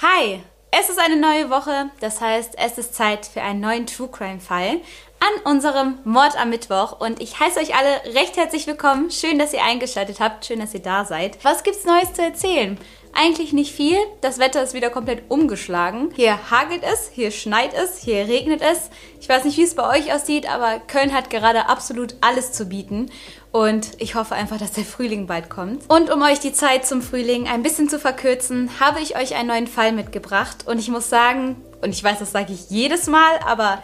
Hi, es ist eine neue Woche, das heißt, es ist Zeit für einen neuen True Crime Fall an unserem Mord am Mittwoch und ich heiße euch alle recht herzlich willkommen. Schön, dass ihr eingeschaltet habt, schön, dass ihr da seid. Was gibt's Neues zu erzählen? Eigentlich nicht viel. Das Wetter ist wieder komplett umgeschlagen. Hier hagelt es, hier schneit es, hier regnet es. Ich weiß nicht, wie es bei euch aussieht, aber Köln hat gerade absolut alles zu bieten. Und ich hoffe einfach, dass der Frühling bald kommt. Und um euch die Zeit zum Frühling ein bisschen zu verkürzen, habe ich euch einen neuen Fall mitgebracht. Und ich muss sagen, und ich weiß, das sage ich jedes Mal, aber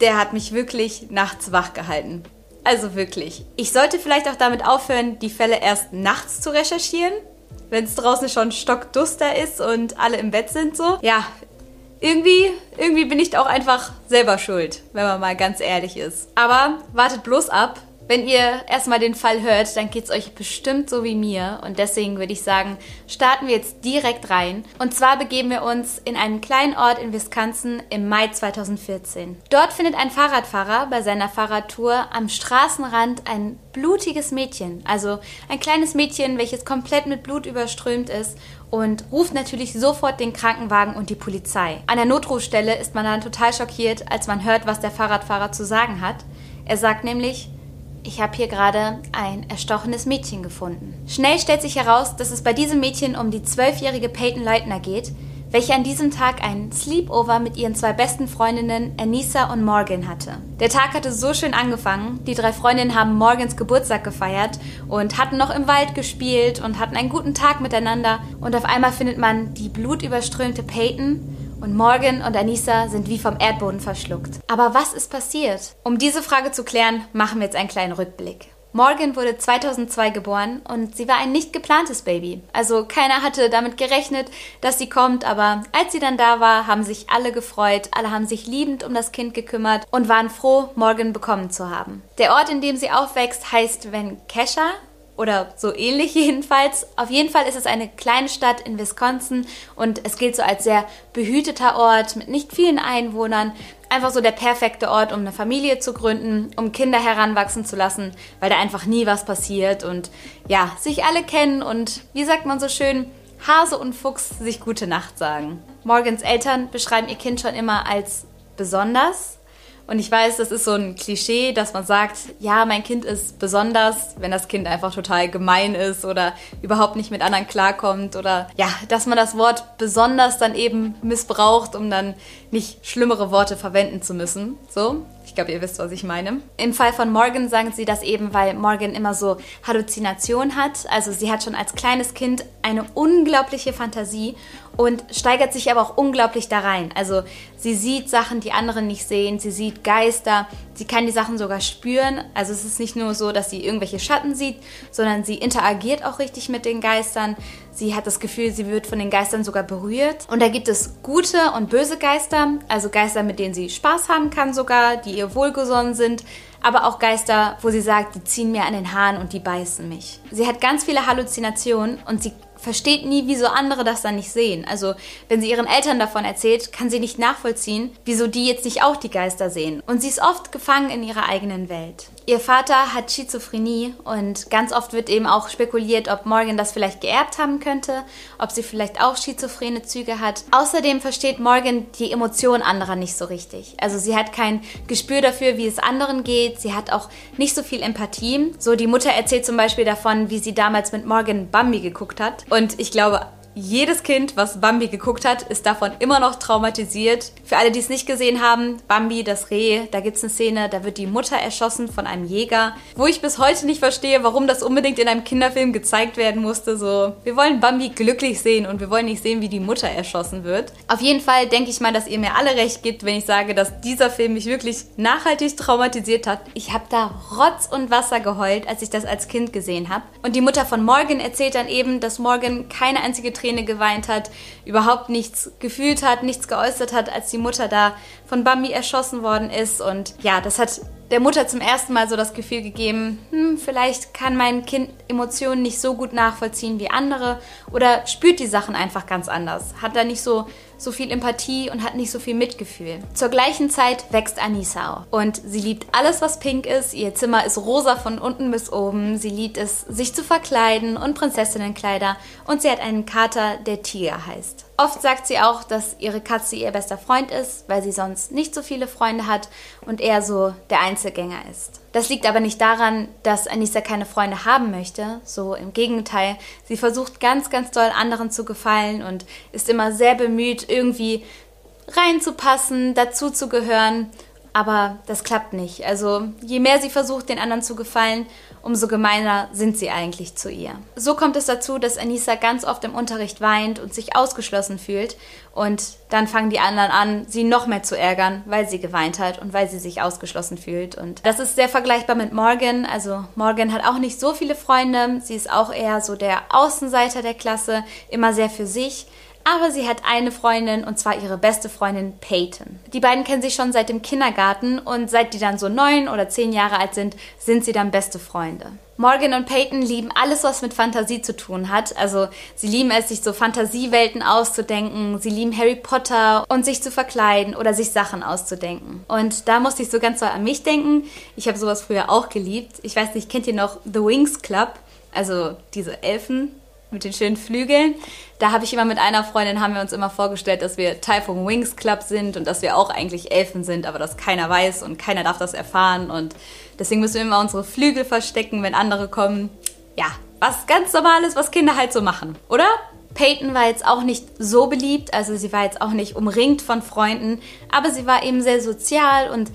der hat mich wirklich nachts wach gehalten. Also wirklich. Ich sollte vielleicht auch damit aufhören, die Fälle erst nachts zu recherchieren, wenn es draußen schon stockduster ist und alle im Bett sind so. Ja, irgendwie, irgendwie bin ich auch einfach selber schuld, wenn man mal ganz ehrlich ist. Aber wartet bloß ab, wenn ihr erstmal den Fall hört, dann geht es euch bestimmt so wie mir. Und deswegen würde ich sagen, starten wir jetzt direkt rein. Und zwar begeben wir uns in einen kleinen Ort in Wisconsin im Mai 2014. Dort findet ein Fahrradfahrer bei seiner Fahrradtour am Straßenrand ein blutiges Mädchen. Also ein kleines Mädchen, welches komplett mit Blut überströmt ist und ruft natürlich sofort den Krankenwagen und die Polizei. An der Notrufstelle ist man dann total schockiert, als man hört, was der Fahrradfahrer zu sagen hat. Er sagt nämlich, ich habe hier gerade ein erstochenes Mädchen gefunden. Schnell stellt sich heraus, dass es bei diesem Mädchen um die zwölfjährige Peyton Leitner geht, welche an diesem Tag ein Sleepover mit ihren zwei besten Freundinnen Anissa und Morgan hatte. Der Tag hatte so schön angefangen. Die drei Freundinnen haben Morgans Geburtstag gefeiert und hatten noch im Wald gespielt und hatten einen guten Tag miteinander. Und auf einmal findet man die blutüberströmte Peyton und Morgan und Anissa sind wie vom Erdboden verschluckt. Aber was ist passiert? Um diese Frage zu klären, machen wir jetzt einen kleinen Rückblick. Morgan wurde 2002 geboren und sie war ein nicht geplantes Baby. Also keiner hatte damit gerechnet, dass sie kommt, aber als sie dann da war, haben sich alle gefreut, alle haben sich liebend um das Kind gekümmert und waren froh, Morgan bekommen zu haben. Der Ort, in dem sie aufwächst, heißt Waukesha oder so ähnlich jedenfalls. Auf jeden Fall ist es eine kleine Stadt in Wisconsin und es gilt so als sehr behüteter Ort mit nicht vielen Einwohnern. Einfach so der perfekte Ort, um eine Familie zu gründen, um Kinder heranwachsen zu lassen, weil da einfach nie was passiert und ja, sich alle kennen und wie sagt man so schön, Hase und Fuchs sich gute Nacht sagen. Morgans Eltern beschreiben ihr Kind schon immer als besonders und ich weiß, das ist so ein Klischee, dass man sagt, ja, mein Kind ist besonders, wenn das Kind einfach total gemein ist oder überhaupt nicht mit anderen klarkommt oder ja, dass man das Wort besonders dann eben missbraucht, um dann nicht schlimmere Worte verwenden zu müssen. So. Ich glaube, ihr wisst, was ich meine. Im Fall von Morgan sagen sie das eben, weil Morgan immer so Halluzination hat. Also sie hat schon als kleines Kind eine unglaubliche Fantasie und steigert sich aber auch unglaublich da rein. Also sie sieht Sachen, die andere nicht sehen, sie sieht Geister, sie kann die Sachen sogar spüren. Also es ist nicht nur so, dass sie irgendwelche Schatten sieht, sondern sie interagiert auch richtig mit den Geistern. Sie hat das Gefühl, sie wird von den Geistern sogar berührt. Und da gibt es gute und böse Geister, also Geister, mit denen sie Spaß haben kann sogar, die ihr wohlgesonnen sind, aber auch Geister, wo sie sagt, die ziehen mir an den Haaren und die beißen mich. Sie hat ganz viele Halluzinationen und sie versteht nie, wieso andere das dann nicht sehen. Also, wenn sie ihren Eltern davon erzählt, kann sie nicht nachvollziehen, wieso die jetzt nicht auch die Geister sehen. Und sie ist oft gefangen in ihrer eigenen Welt. Ihr Vater hat Schizophrenie und ganz oft wird eben auch spekuliert, ob Morgan das vielleicht geerbt haben könnte, ob sie vielleicht auch schizophrene Züge hat. Außerdem versteht Morgan die Emotionen anderer nicht so richtig. Also sie hat kein Gespür dafür, wie es anderen geht. Sie hat auch nicht so viel Empathie. So die Mutter erzählt zum Beispiel davon, wie sie damals mit Morgan Bambi geguckt hat. Und ich glaube, jedes Kind, was Bambi geguckt hat, ist davon immer noch traumatisiert. Für alle, die es nicht gesehen haben, Bambi, das Reh, da gibt es eine Szene, da wird die Mutter erschossen von einem Jäger, wo ich bis heute nicht verstehe, warum das unbedingt in einem Kinderfilm gezeigt werden musste. So, wir wollen Bambi glücklich sehen und wir wollen nicht sehen, wie die Mutter erschossen wird. Auf jeden Fall denke ich mal, dass ihr mir alle recht gibt, wenn ich sage, dass dieser Film mich wirklich nachhaltig traumatisiert hat. Ich habe da Rotz und Wasser geheult, als ich das als Kind gesehen habe. Und die Mutter von Morgan erzählt dann eben, dass Morgan keine einzige Träne Träne geweint hat, überhaupt nichts gefühlt hat, nichts geäußert hat, als die Mutter da von Bambi erschossen worden ist. Und ja, das hat der Mutter zum ersten Mal so das Gefühl gegeben, hm, vielleicht kann mein Kind Emotionen nicht so gut nachvollziehen wie andere oder spürt die Sachen einfach ganz anders, hat da nicht so so viel Empathie und hat nicht so viel Mitgefühl. Zur gleichen Zeit wächst Anissa auch. Und sie liebt alles, was pink ist. Ihr Zimmer ist rosa von unten bis oben. Sie liebt es, sich zu verkleiden und Prinzessinnenkleider. Und sie hat einen Kater, der Tiger heißt. Oft sagt sie auch, dass ihre Katze ihr bester Freund ist, weil sie sonst nicht so viele Freunde hat und eher so der Einzelgänger ist. Das liegt aber nicht daran, dass Anissa keine Freunde haben möchte. So im Gegenteil. Sie versucht ganz, ganz doll anderen zu gefallen und ist immer sehr bemüht, irgendwie reinzupassen, dazu zu gehören. Aber das klappt nicht. Also je mehr sie versucht, den anderen zu gefallen, umso gemeiner sind sie eigentlich zu ihr. So kommt es dazu, dass Anissa ganz oft im Unterricht weint und sich ausgeschlossen fühlt. Und dann fangen die anderen an, sie noch mehr zu ärgern, weil sie geweint hat und weil sie sich ausgeschlossen fühlt. Und das ist sehr vergleichbar mit Morgan. Also Morgan hat auch nicht so viele Freunde. Sie ist auch eher so der Außenseiter der Klasse, immer sehr für sich. Aber sie hat eine Freundin und zwar ihre beste Freundin Peyton. Die beiden kennen sich schon seit dem Kindergarten und seit die dann so neun oder zehn Jahre alt sind, sind sie dann beste Freunde. Morgan und Peyton lieben alles, was mit Fantasie zu tun hat. Also sie lieben es, sich so Fantasiewelten auszudenken. Sie lieben Harry Potter und sich zu verkleiden oder sich Sachen auszudenken. Und da musste ich so ganz so an mich denken. Ich habe sowas früher auch geliebt. Ich weiß nicht, kennt ihr noch The Wings Club? Also diese Elfen, mit den schönen Flügeln. Da habe ich immer mit einer Freundin, haben wir uns immer vorgestellt, dass wir Teil vom Wings Club sind und dass wir auch eigentlich Elfen sind, aber dass keiner weiß und keiner darf das erfahren. Und deswegen müssen wir immer unsere Flügel verstecken, wenn andere kommen. Ja, was ganz normales, was Kinder halt so machen, oder? Peyton war jetzt auch nicht so beliebt, also sie war jetzt auch nicht umringt von Freunden, aber sie war eben sehr sozial und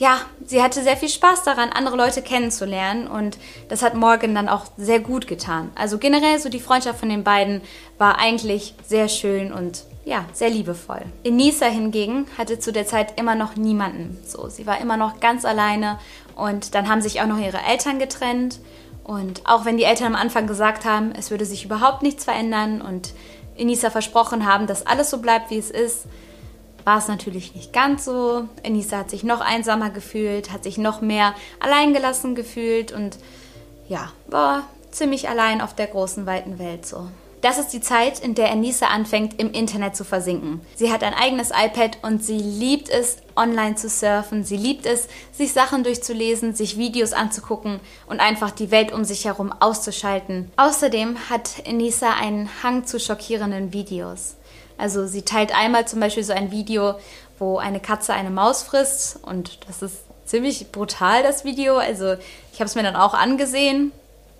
ja, sie hatte sehr viel Spaß daran, andere Leute kennenzulernen und das hat Morgan dann auch sehr gut getan. Also generell so die Freundschaft von den beiden war eigentlich sehr schön und ja, sehr liebevoll. Enisa hingegen hatte zu der Zeit immer noch niemanden. So, sie war immer noch ganz alleine und dann haben sich auch noch ihre Eltern getrennt und auch wenn die Eltern am Anfang gesagt haben, es würde sich überhaupt nichts verändern und Enisa versprochen haben, dass alles so bleibt, wie es ist, war es natürlich nicht ganz so. Enisa hat sich noch einsamer gefühlt, hat sich noch mehr alleingelassen gefühlt und ja, war ziemlich allein auf der großen, weiten Welt so. Das ist die Zeit, in der Anissa anfängt, im Internet zu versinken. Sie hat ein eigenes iPad und sie liebt es, online zu surfen. Sie liebt es, sich Sachen durchzulesen, sich Videos anzugucken und einfach die Welt um sich herum auszuschalten. Außerdem hat Anissa einen Hang zu schockierenden Videos. Also sie teilt einmal zum Beispiel so ein Video, wo eine Katze eine Maus frisst und das ist ziemlich brutal, das Video. Also ich habe es mir dann auch angesehen,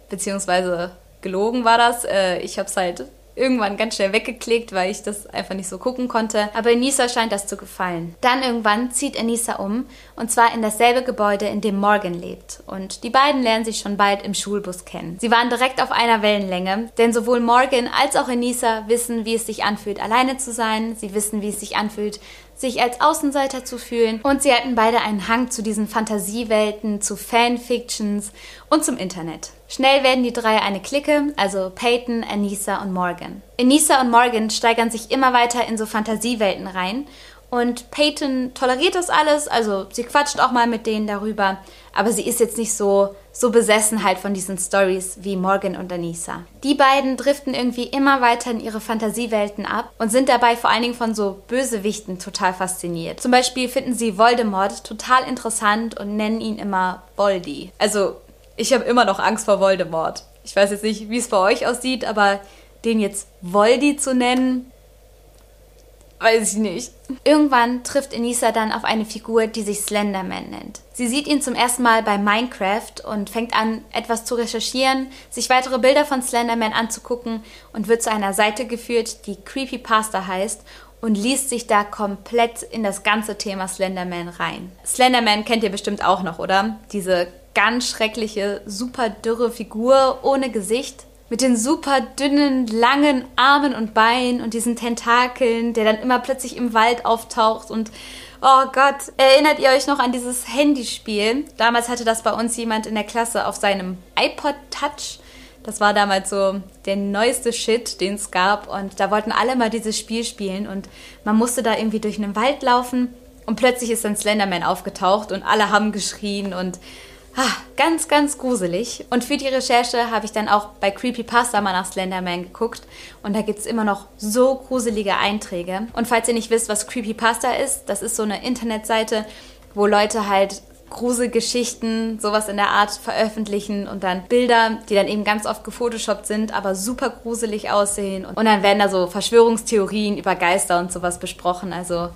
beziehungsweise gelogen war das. Äh, ich habe es halt irgendwann ganz schnell weggeklickt, weil ich das einfach nicht so gucken konnte. Aber Enisa scheint das zu gefallen. Dann irgendwann zieht Enisa um und zwar in dasselbe Gebäude, in dem Morgan lebt. Und die beiden lernen sich schon bald im Schulbus kennen. Sie waren direkt auf einer Wellenlänge, denn sowohl Morgan als auch Enisa wissen, wie es sich anfühlt, alleine zu sein. Sie wissen, wie es sich anfühlt, sich als Außenseiter zu fühlen und sie hatten beide einen Hang zu diesen Fantasiewelten, zu Fanfictions und zum Internet. Schnell werden die drei eine Clique, also Peyton, Anissa und Morgan. Anissa und Morgan steigern sich immer weiter in so Fantasiewelten rein und Peyton toleriert das alles, also sie quatscht auch mal mit denen darüber, aber sie ist jetzt nicht so, so besessen halt von diesen Stories wie Morgan und Anissa. Die beiden driften irgendwie immer weiter in ihre Fantasiewelten ab und sind dabei vor allen Dingen von so Bösewichten total fasziniert. Zum Beispiel finden sie Voldemort total interessant und nennen ihn immer Voldy. Also ich habe immer noch Angst vor Voldemort. Ich weiß jetzt nicht, wie es bei euch aussieht, aber den jetzt Voldy zu nennen, Weiß ich nicht. Irgendwann trifft Enisa dann auf eine Figur, die sich Slenderman nennt. Sie sieht ihn zum ersten Mal bei Minecraft und fängt an, etwas zu recherchieren, sich weitere Bilder von Slenderman anzugucken und wird zu einer Seite geführt, die Creepypasta heißt und liest sich da komplett in das ganze Thema Slenderman rein. Slenderman kennt ihr bestimmt auch noch, oder? Diese ganz schreckliche, super dürre Figur ohne Gesicht mit den super dünnen, langen Armen und Beinen und diesen Tentakeln, der dann immer plötzlich im Wald auftaucht und oh Gott, erinnert ihr euch noch an dieses Handyspiel? Damals hatte das bei uns jemand in der Klasse auf seinem iPod Touch. Das war damals so der neueste Shit, den es gab und da wollten alle mal dieses Spiel spielen und man musste da irgendwie durch einen Wald laufen Und plötzlich ist dann Slenderman aufgetaucht und alle haben geschrien und ganz, ganz gruselig. Und für die Recherche habe ich dann auch bei Creepypasta mal nach Slenderman geguckt und da gibt es immer noch so gruselige Einträge. Und falls ihr nicht wisst, was Creepypasta ist, das ist so eine Internetseite, wo Leute halt Gruselgeschichten, sowas in der Art veröffentlichen und dann Bilder, die dann eben ganz oft gefotoshoppt sind, aber super gruselig aussehen. Und dann werden da so Verschwörungstheorien über Geister und sowas besprochen. Also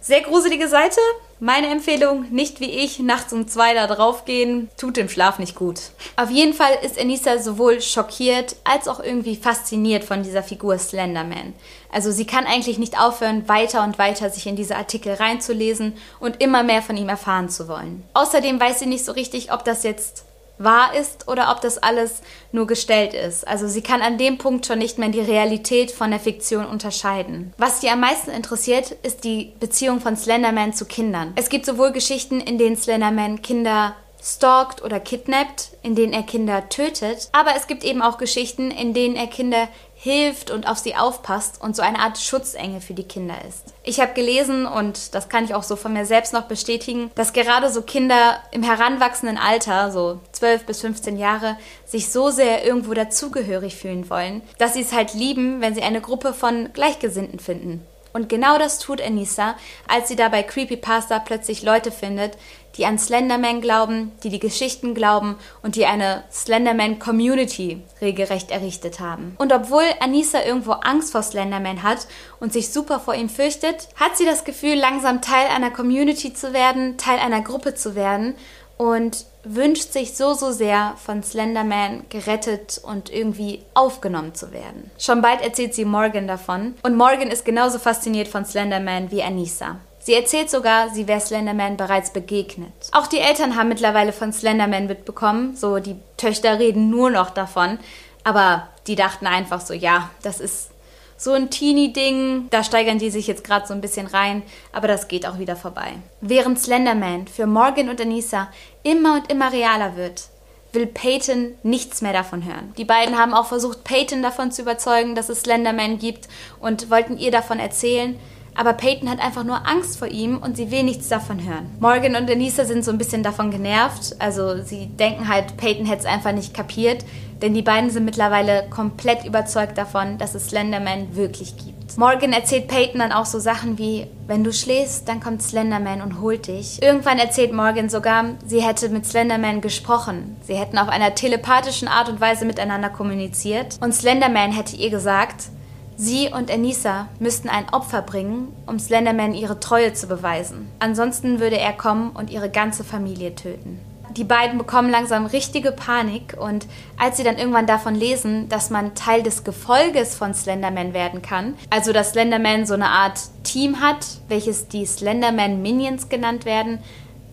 sehr gruselige Seite. Meine Empfehlung, nicht wie ich nachts um zwei da draufgehen, tut dem Schlaf nicht gut. Auf jeden Fall ist Anissa sowohl schockiert als auch irgendwie fasziniert von dieser Figur Slenderman. Also sie kann eigentlich nicht aufhören, weiter und weiter sich in diese Artikel reinzulesen und immer mehr von ihm erfahren zu wollen. Außerdem weiß sie nicht so richtig, ob das jetzt wahr ist oder ob das alles nur gestellt ist. Also sie kann an dem Punkt schon nicht mehr die Realität von der Fiktion unterscheiden. Was sie am meisten interessiert, ist die Beziehung von Slenderman zu Kindern. Es gibt sowohl Geschichten, in denen Slenderman Kinder stalkt oder kidnappt, in denen er Kinder tötet, aber es gibt eben auch Geschichten, in denen er Kinder hilft und auf sie aufpasst und so eine Art Schutzengel für die Kinder ist. Ich habe gelesen und das kann ich auch so von mir selbst noch bestätigen, dass gerade so Kinder im heranwachsenden Alter, so 12 bis 15 Jahre, sich so sehr irgendwo dazugehörig fühlen wollen, dass sie es halt lieben, wenn sie eine Gruppe von Gleichgesinnten finden. Und genau das tut Anissa, als sie da bei Creepypasta plötzlich Leute findet, die an Slenderman glauben, die die Geschichten glauben und die eine Slenderman-Community regelrecht errichtet haben. Und obwohl Anissa irgendwo Angst vor Slenderman hat und sich super vor ihm fürchtet, hat sie das Gefühl, langsam Teil einer Community zu werden, Teil einer Gruppe zu werden und wünscht sich so, so sehr, von Slenderman gerettet und irgendwie aufgenommen zu werden. Schon bald erzählt sie Morgan davon und Morgan ist genauso fasziniert von Slenderman wie Anissa. Sie erzählt sogar, sie wäre Slenderman bereits begegnet. Auch die Eltern haben mittlerweile von Slenderman mitbekommen, so die Töchter reden nur noch davon, aber die dachten einfach so, ja, das ist so ein Teenie-Ding, da steigern die sich jetzt gerade so ein bisschen rein, aber das geht auch wieder vorbei. Während Slenderman für Morgan und Anissa immer und immer realer wird, will Peyton nichts mehr davon hören. Die beiden haben auch versucht, Peyton davon zu überzeugen, dass es Slenderman gibt und wollten ihr davon erzählen, aber Peyton hat einfach nur Angst vor ihm und sie will nichts davon hören. Morgan und Anissa sind so ein bisschen davon genervt. Also sie denken halt, Peyton hätte es einfach nicht kapiert. Denn die beiden sind mittlerweile komplett überzeugt davon, dass es Slenderman wirklich gibt. Morgan erzählt Peyton dann auch so Sachen wie, wenn du schläfst, dann kommt Slenderman und holt dich. Irgendwann erzählt Morgan sogar, sie hätte mit Slenderman gesprochen. Sie hätten auf einer telepathischen Art und Weise miteinander kommuniziert. Und Slenderman hätte ihr gesagt, Sie und Anissa müssten ein Opfer bringen, um Slenderman ihre Treue zu beweisen. Ansonsten würde er kommen und ihre ganze Familie töten. Die beiden bekommen langsam richtige Panik und als sie dann irgendwann davon lesen, dass man Teil des Gefolges von Slenderman werden kann, also dass Slenderman so eine Art Team hat, welches die Slenderman Minions genannt werden,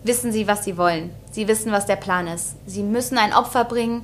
wissen sie, was sie wollen. Sie wissen, was der Plan ist. Sie müssen ein Opfer bringen,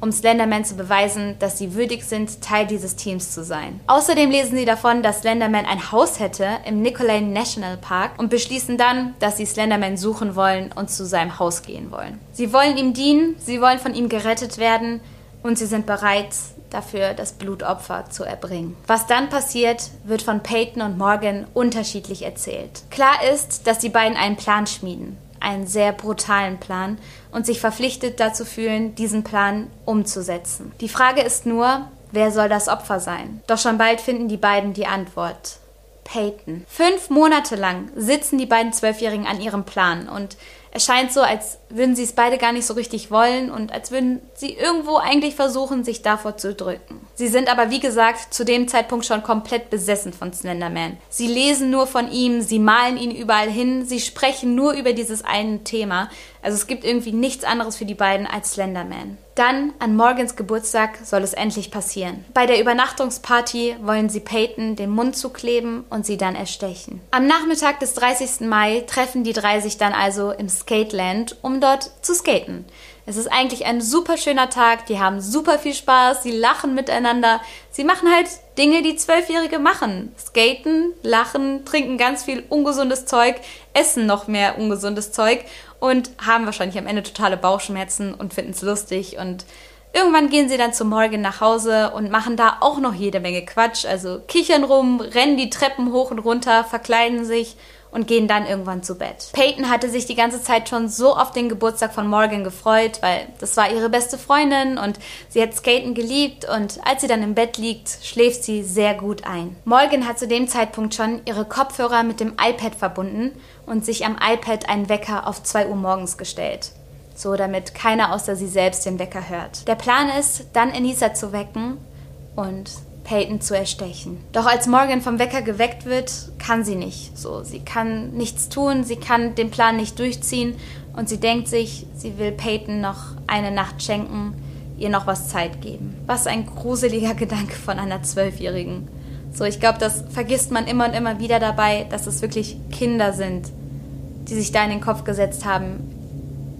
um Slenderman zu beweisen, dass sie würdig sind, Teil dieses Teams zu sein. Außerdem lesen sie davon, dass Slenderman ein Haus hätte im Nicolay National Park und beschließen dann, dass sie Slenderman suchen wollen und zu seinem Haus gehen wollen. Sie wollen ihm dienen, sie wollen von ihm gerettet werden und sie sind bereit, dafür das Blutopfer zu erbringen. Was dann passiert, wird von Peyton und Morgan unterschiedlich erzählt. Klar ist, dass die beiden einen Plan schmieden einen sehr brutalen Plan und sich verpflichtet dazu fühlen, diesen Plan umzusetzen. Die Frage ist nur, wer soll das Opfer sein? Doch schon bald finden die beiden die Antwort. Peyton. Fünf Monate lang sitzen die beiden Zwölfjährigen an ihrem Plan und es scheint so, als würden sie es beide gar nicht so richtig wollen und als würden sie irgendwo eigentlich versuchen, sich davor zu drücken. Sie sind aber, wie gesagt, zu dem Zeitpunkt schon komplett besessen von Slenderman. Sie lesen nur von ihm, sie malen ihn überall hin, sie sprechen nur über dieses eine Thema. Also es gibt irgendwie nichts anderes für die beiden als Slenderman. Dann, an Morgans Geburtstag, soll es endlich passieren. Bei der Übernachtungsparty wollen sie Peyton den Mund zukleben und sie dann erstechen. Am Nachmittag des 30. Mai treffen die drei sich dann also im Skateland, um dort zu skaten. Es ist eigentlich ein super schöner Tag, die haben super viel Spaß, sie lachen miteinander. Sie machen halt Dinge, die Zwölfjährige machen. Skaten, lachen, trinken ganz viel ungesundes Zeug, essen noch mehr ungesundes Zeug und haben wahrscheinlich am Ende totale Bauchschmerzen und finden es lustig und Irgendwann gehen sie dann zu Morgan nach Hause und machen da auch noch jede Menge Quatsch. Also kichern rum, rennen die Treppen hoch und runter, verkleiden sich und gehen dann irgendwann zu Bett. Peyton hatte sich die ganze Zeit schon so auf den Geburtstag von Morgan gefreut, weil das war ihre beste Freundin und sie hat Skaten geliebt und als sie dann im Bett liegt, schläft sie sehr gut ein. Morgan hat zu dem Zeitpunkt schon ihre Kopfhörer mit dem iPad verbunden und sich am iPad einen Wecker auf 2 Uhr morgens gestellt. So, damit keiner außer sie selbst den Wecker hört. Der Plan ist, dann Enisa zu wecken und Peyton zu erstechen. Doch als Morgan vom Wecker geweckt wird, kann sie nicht. So, sie kann nichts tun, sie kann den Plan nicht durchziehen und sie denkt sich, sie will Peyton noch eine Nacht schenken, ihr noch was Zeit geben. Was ein gruseliger Gedanke von einer Zwölfjährigen. So, ich glaube, das vergisst man immer und immer wieder dabei, dass es wirklich Kinder sind, die sich da in den Kopf gesetzt haben,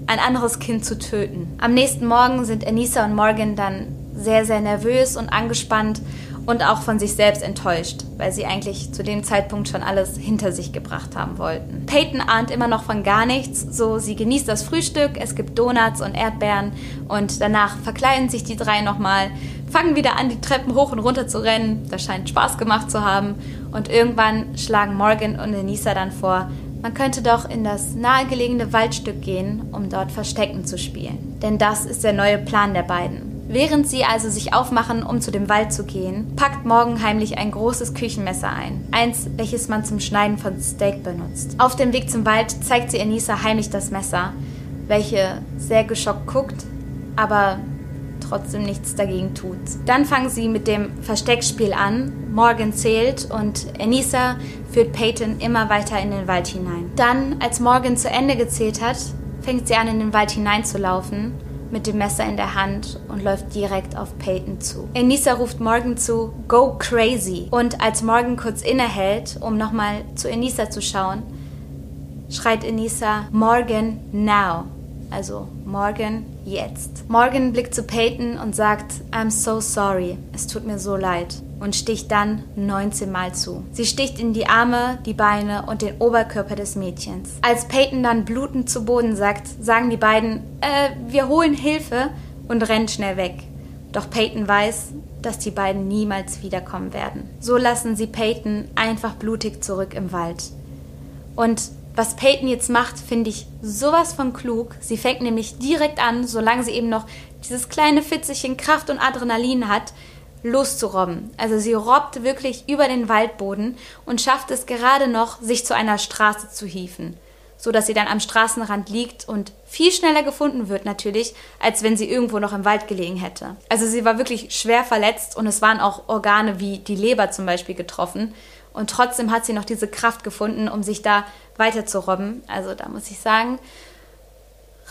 ein anderes Kind zu töten. Am nächsten Morgen sind Anissa und Morgan dann sehr, sehr nervös und angespannt und auch von sich selbst enttäuscht, weil sie eigentlich zu dem Zeitpunkt schon alles hinter sich gebracht haben wollten. Peyton ahnt immer noch von gar nichts, so sie genießt das Frühstück, es gibt Donuts und Erdbeeren und danach verkleiden sich die drei nochmal, fangen wieder an, die Treppen hoch und runter zu rennen, das scheint Spaß gemacht zu haben und irgendwann schlagen Morgan und Anissa dann vor, man könnte doch in das nahegelegene Waldstück gehen, um dort Verstecken zu spielen. Denn das ist der neue Plan der beiden. Während sie also sich aufmachen, um zu dem Wald zu gehen, packt Morgan heimlich ein großes Küchenmesser ein. Eins, welches man zum Schneiden von Steak benutzt. Auf dem Weg zum Wald zeigt sie Anissa heimlich das Messer, welche sehr geschockt guckt, aber trotzdem nichts dagegen tut. Dann fangen sie mit dem Versteckspiel an. Morgan zählt und Anissa führt Peyton immer weiter in den Wald hinein. Dann, als Morgan zu Ende gezählt hat, fängt sie an, in den Wald hineinzulaufen mit dem Messer in der Hand und läuft direkt auf Peyton zu. Enisa ruft Morgan zu, go crazy. Und als Morgan kurz innehält, um nochmal zu Enisa zu schauen, schreit Enisa, Morgan now. Also Morgan jetzt. Morgan blickt zu Peyton und sagt, I'm so sorry, es tut mir so leid und sticht dann 19 Mal zu. Sie sticht in die Arme, die Beine und den Oberkörper des Mädchens. Als Peyton dann blutend zu Boden sagt, sagen die beiden, äh, wir holen Hilfe und rennen schnell weg. Doch Peyton weiß, dass die beiden niemals wiederkommen werden. So lassen sie Peyton einfach blutig zurück im Wald. Und was Peyton jetzt macht, finde ich sowas von klug. Sie fängt nämlich direkt an, solange sie eben noch dieses kleine Fitzelchen Kraft und Adrenalin hat, loszurobben. Also sie robbt wirklich über den Waldboden und schafft es gerade noch, sich zu einer Straße zu hieven, so dass sie dann am Straßenrand liegt und viel schneller gefunden wird natürlich, als wenn sie irgendwo noch im Wald gelegen hätte. Also sie war wirklich schwer verletzt und es waren auch Organe wie die Leber zum Beispiel getroffen. Und trotzdem hat sie noch diese Kraft gefunden, um sich da weiter zu robben. Also da muss ich sagen,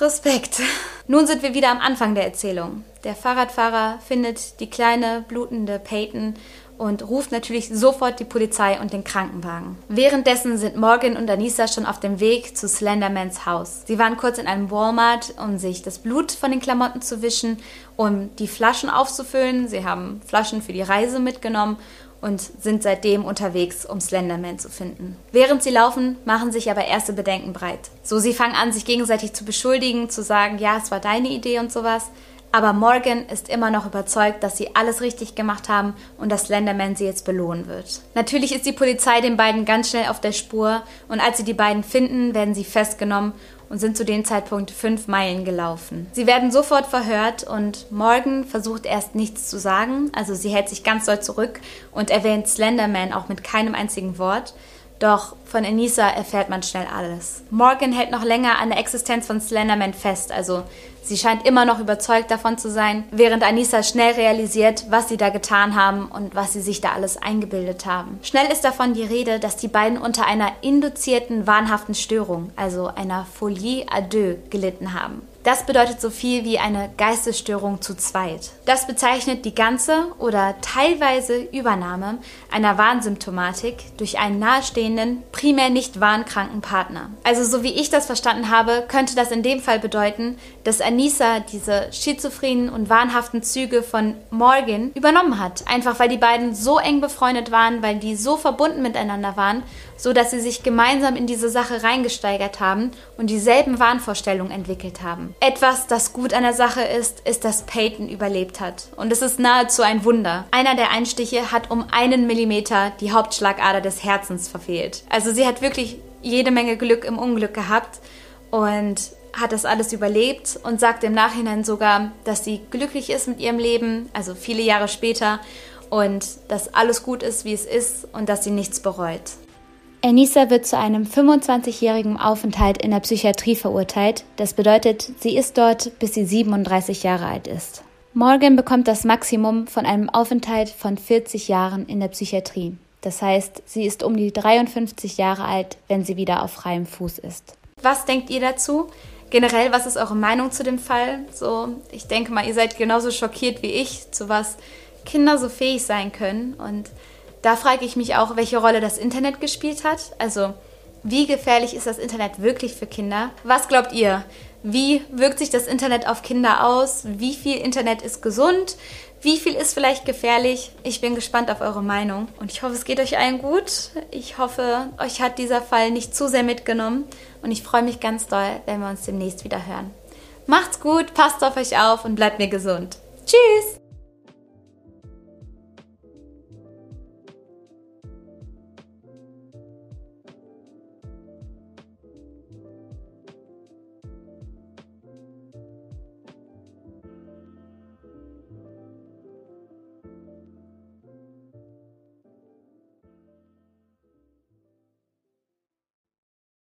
Respekt. Nun sind wir wieder am Anfang der Erzählung. Der Fahrradfahrer findet die kleine, blutende Peyton und ruft natürlich sofort die Polizei und den Krankenwagen. Währenddessen sind Morgan und Anissa schon auf dem Weg zu Slendermans Haus. Sie waren kurz in einem Walmart, um sich das Blut von den Klamotten zu wischen, um die Flaschen aufzufüllen. Sie haben Flaschen für die Reise mitgenommen und sind seitdem unterwegs, um Slenderman zu finden. Während sie laufen, machen sich aber erste Bedenken breit. So, sie fangen an, sich gegenseitig zu beschuldigen, zu sagen, ja, es war deine Idee und sowas. Aber Morgan ist immer noch überzeugt, dass sie alles richtig gemacht haben und dass Slenderman sie jetzt belohnen wird. Natürlich ist die Polizei den beiden ganz schnell auf der Spur und als sie die beiden finden, werden sie festgenommen und sind zu dem Zeitpunkt fünf Meilen gelaufen. Sie werden sofort verhört und Morgan versucht erst nichts zu sagen, also sie hält sich ganz doll zurück und erwähnt Slenderman auch mit keinem einzigen Wort. Doch von Anissa erfährt man schnell alles. Morgan hält noch länger an der Existenz von Slenderman fest, also Sie scheint immer noch überzeugt davon zu sein, während Anissa schnell realisiert, was sie da getan haben und was sie sich da alles eingebildet haben. Schnell ist davon die Rede, dass die beiden unter einer induzierten wahnhaften Störung, also einer Folie à deux, gelitten haben. Das bedeutet so viel wie eine Geistesstörung zu zweit. Das bezeichnet die ganze oder teilweise Übernahme einer Warnsymptomatik durch einen nahestehenden, primär nicht warnkranken Partner. Also so wie ich das verstanden habe, könnte das in dem Fall bedeuten, dass Anissa diese schizophrenen und wahnhaften Züge von Morgan übernommen hat. Einfach weil die beiden so eng befreundet waren, weil die so verbunden miteinander waren, so dass sie sich gemeinsam in diese Sache reingesteigert haben und dieselben Wahnvorstellungen entwickelt haben. Etwas, das gut an der Sache ist, ist, dass Peyton überlebt hat. Und es ist nahezu ein Wunder. Einer der Einstiche hat um einen Millimeter die Hauptschlagader des Herzens verfehlt. Also sie hat wirklich jede Menge Glück im Unglück gehabt und hat das alles überlebt und sagt im Nachhinein sogar, dass sie glücklich ist mit ihrem Leben, also viele Jahre später, und dass alles gut ist, wie es ist und dass sie nichts bereut. Enisa wird zu einem 25-jährigen Aufenthalt in der Psychiatrie verurteilt. Das bedeutet, sie ist dort, bis sie 37 Jahre alt ist. Morgan bekommt das Maximum von einem Aufenthalt von 40 Jahren in der Psychiatrie. Das heißt, sie ist um die 53 Jahre alt, wenn sie wieder auf freiem Fuß ist. Was denkt ihr dazu? Generell, was ist eure Meinung zu dem Fall? So, ich denke mal, ihr seid genauso schockiert wie ich, zu was Kinder so fähig sein können. Und da frage ich mich auch, welche Rolle das Internet gespielt hat. Also, wie gefährlich ist das Internet wirklich für Kinder? Was glaubt ihr? Wie wirkt sich das Internet auf Kinder aus? Wie viel Internet ist gesund? Wie viel ist vielleicht gefährlich? Ich bin gespannt auf eure Meinung und ich hoffe, es geht euch allen gut. Ich hoffe, euch hat dieser Fall nicht zu sehr mitgenommen und ich freue mich ganz doll, wenn wir uns demnächst wieder hören. Macht's gut, passt auf euch auf und bleibt mir gesund. Tschüss!